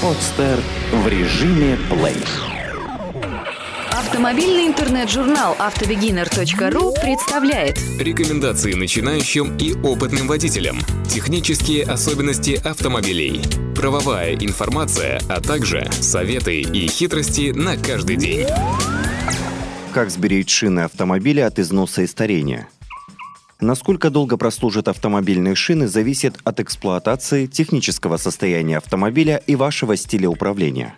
Подстер в режиме плей. Автомобильный интернет-журнал автобегинер.ру представляет Рекомендации начинающим и опытным водителям. Технические особенности автомобилей. Правовая информация, а также советы и хитрости на каждый день. Как сберечь шины автомобиля от износа и старения? Насколько долго прослужат автомобильные шины, зависит от эксплуатации, технического состояния автомобиля и вашего стиля управления.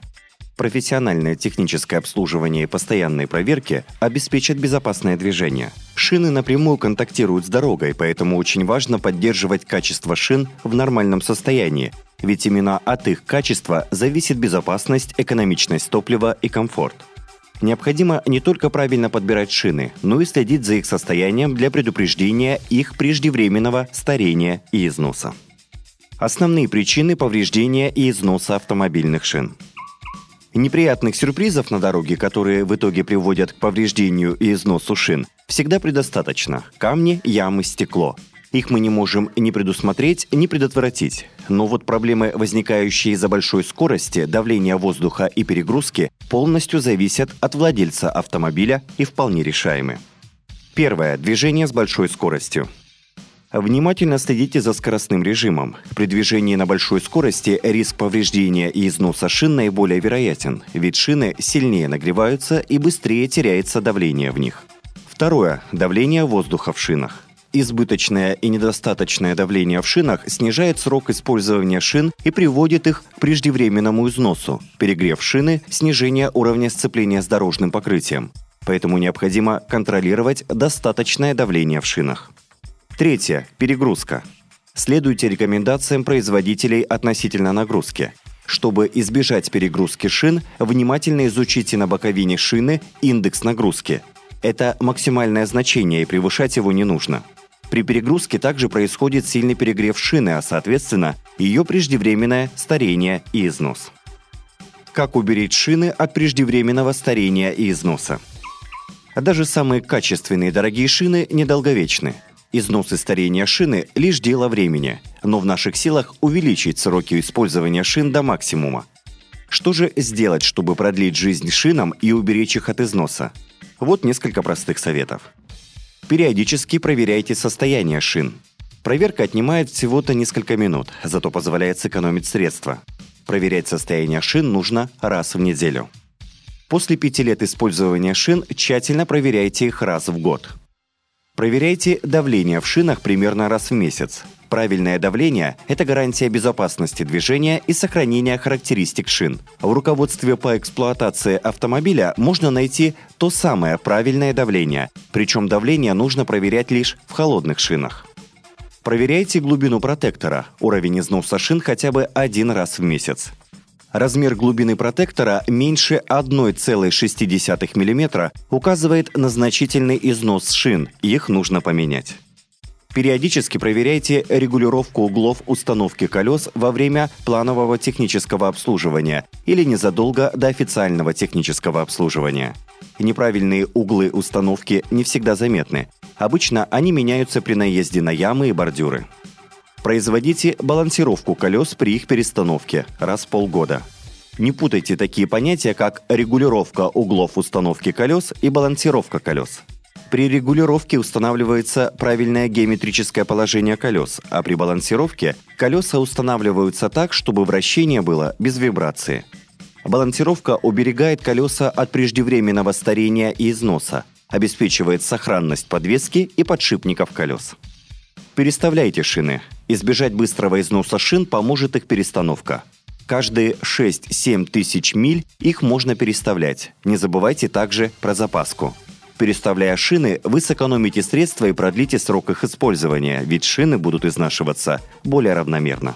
Профессиональное техническое обслуживание и постоянные проверки обеспечат безопасное движение. Шины напрямую контактируют с дорогой, поэтому очень важно поддерживать качество шин в нормальном состоянии, ведь именно от их качества зависит безопасность, экономичность топлива и комфорт. Необходимо не только правильно подбирать шины, но и следить за их состоянием для предупреждения их преждевременного старения и износа. Основные причины повреждения и износа автомобильных шин. Неприятных сюрпризов на дороге, которые в итоге приводят к повреждению и износу шин, всегда предостаточно. Камни, ямы, стекло – их мы не можем ни предусмотреть, ни предотвратить. Но вот проблемы, возникающие из-за большой скорости, давления воздуха и перегрузки, полностью зависят от владельца автомобиля и вполне решаемы. Первое. Движение с большой скоростью. Внимательно следите за скоростным режимом. При движении на большой скорости риск повреждения и износа шин наиболее вероятен, ведь шины сильнее нагреваются и быстрее теряется давление в них. Второе. Давление воздуха в шинах. Избыточное и недостаточное давление в шинах снижает срок использования шин и приводит их к преждевременному износу. Перегрев шины – снижение уровня сцепления с дорожным покрытием. Поэтому необходимо контролировать достаточное давление в шинах. Третье. Перегрузка. Следуйте рекомендациям производителей относительно нагрузки. Чтобы избежать перегрузки шин, внимательно изучите на боковине шины индекс нагрузки. Это максимальное значение, и превышать его не нужно. При перегрузке также происходит сильный перегрев шины, а соответственно ее преждевременное старение и износ. Как уберечь шины от преждевременного старения и износа? Даже самые качественные дорогие шины недолговечны. Износ и старение шины – лишь дело времени, но в наших силах увеличить сроки использования шин до максимума. Что же сделать, чтобы продлить жизнь шинам и уберечь их от износа? Вот несколько простых советов. Периодически проверяйте состояние шин. Проверка отнимает всего-то несколько минут, зато позволяет сэкономить средства. Проверять состояние шин нужно раз в неделю. После пяти лет использования шин тщательно проверяйте их раз в год. Проверяйте давление в шинах примерно раз в месяц. Правильное давление – это гарантия безопасности движения и сохранения характеристик шин. В руководстве по эксплуатации автомобиля можно найти то самое правильное давление, причем давление нужно проверять лишь в холодных шинах. Проверяйте глубину протектора, уровень износа шин хотя бы один раз в месяц. Размер глубины протектора меньше 1,6 мм указывает на значительный износ шин, их нужно поменять. Периодически проверяйте регулировку углов установки колес во время планового технического обслуживания или незадолго до официального технического обслуживания. Неправильные углы установки не всегда заметны. Обычно они меняются при наезде на ямы и бордюры. Производите балансировку колес при их перестановке раз в полгода. Не путайте такие понятия, как регулировка углов установки колес и балансировка колес. При регулировке устанавливается правильное геометрическое положение колес, а при балансировке колеса устанавливаются так, чтобы вращение было без вибрации. Балансировка уберегает колеса от преждевременного старения и износа, обеспечивает сохранность подвески и подшипников колес. Переставляйте шины. Избежать быстрого износа шин поможет их перестановка. Каждые 6-7 тысяч миль их можно переставлять. Не забывайте также про запаску. Переставляя шины, вы сэкономите средства и продлите срок их использования, ведь шины будут изнашиваться более равномерно.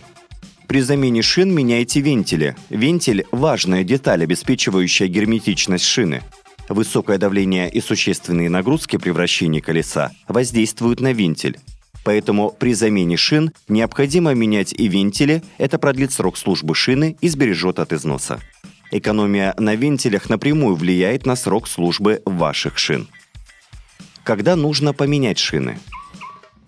При замене шин меняйте вентили. Вентиль – важная деталь, обеспечивающая герметичность шины. Высокое давление и существенные нагрузки при вращении колеса воздействуют на вентиль. Поэтому при замене шин необходимо менять и вентили, это продлит срок службы шины и сбережет от износа. Экономия на вентилях напрямую влияет на срок службы ваших шин. Когда нужно поменять шины?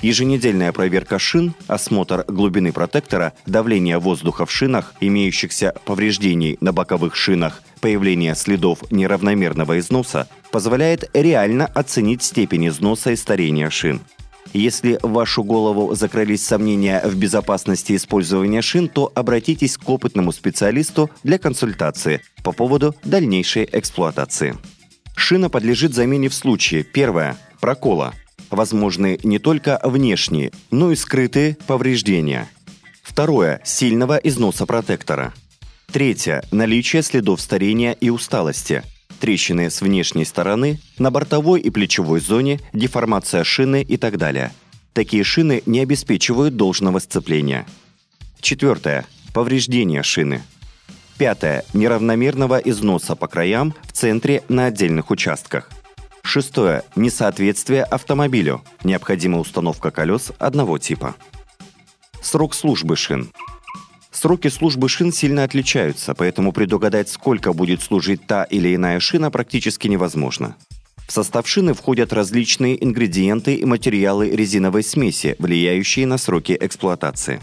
Еженедельная проверка шин, осмотр глубины протектора, давление воздуха в шинах, имеющихся повреждений на боковых шинах, появление следов неравномерного износа позволяет реально оценить степень износа и старения шин. Если в вашу голову закрылись сомнения в безопасности использования шин, то обратитесь к опытному специалисту для консультации по поводу дальнейшей эксплуатации. Шина подлежит замене в случае первое – прокола – возможны не только внешние, но и скрытые повреждения. Второе – сильного износа протектора. Третье – наличие следов старения и усталости. Трещины с внешней стороны, на бортовой и плечевой зоне, деформация шины и так далее. Такие шины не обеспечивают должного сцепления. Четвертое – повреждение шины. Пятое – неравномерного износа по краям в центре на отдельных участках. Шестое. Несоответствие автомобилю. Необходима установка колес одного типа. Срок службы шин. Сроки службы шин сильно отличаются, поэтому предугадать, сколько будет служить та или иная шина, практически невозможно. В состав шины входят различные ингредиенты и материалы резиновой смеси, влияющие на сроки эксплуатации.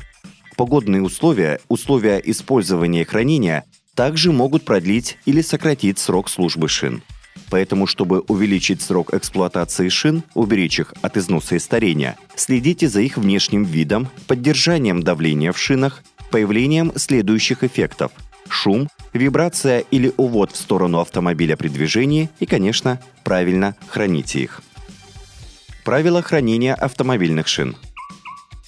Погодные условия, условия использования и хранения также могут продлить или сократить срок службы шин. Поэтому, чтобы увеличить срок эксплуатации шин, уберечь их от износа и старения, следите за их внешним видом, поддержанием давления в шинах, появлением следующих эффектов – шум, вибрация или увод в сторону автомобиля при движении и, конечно, правильно храните их. Правила хранения автомобильных шин.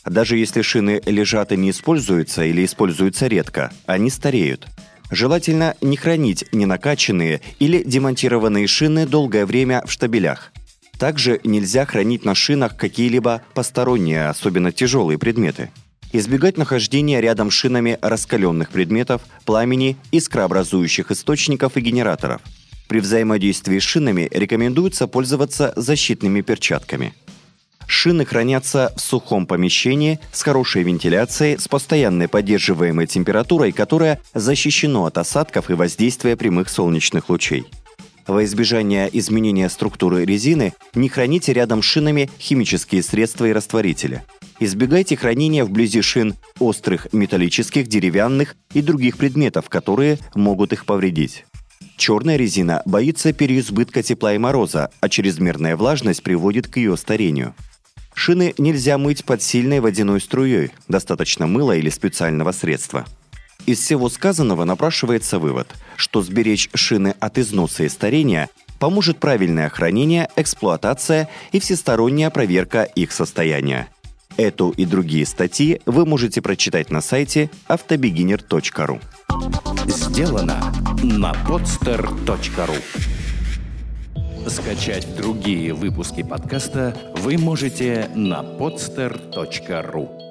Даже если шины лежат и не используются или используются редко, они стареют – Желательно не хранить ненакаченные или демонтированные шины долгое время в штабелях. Также нельзя хранить на шинах какие-либо посторонние, особенно тяжелые предметы. Избегать нахождения рядом с шинами раскаленных предметов, пламени, искрообразующих источников и генераторов. При взаимодействии с шинами рекомендуется пользоваться защитными перчатками – Шины хранятся в сухом помещении с хорошей вентиляцией, с постоянной поддерживаемой температурой, которая защищена от осадков и воздействия прямых солнечных лучей. Во избежание изменения структуры резины не храните рядом с шинами химические средства и растворители. Избегайте хранения вблизи шин острых металлических, деревянных и других предметов, которые могут их повредить. Черная резина боится переизбытка тепла и мороза, а чрезмерная влажность приводит к ее старению. Шины нельзя мыть под сильной водяной струей, достаточно мыла или специального средства. Из всего сказанного напрашивается вывод, что сберечь шины от износа и старения поможет правильное хранение, эксплуатация и всесторонняя проверка их состояния. Эту и другие статьи вы можете прочитать на сайте автобегинер.ру. Сделано на podster.ru Скачать другие выпуски подкаста вы можете на podster.ru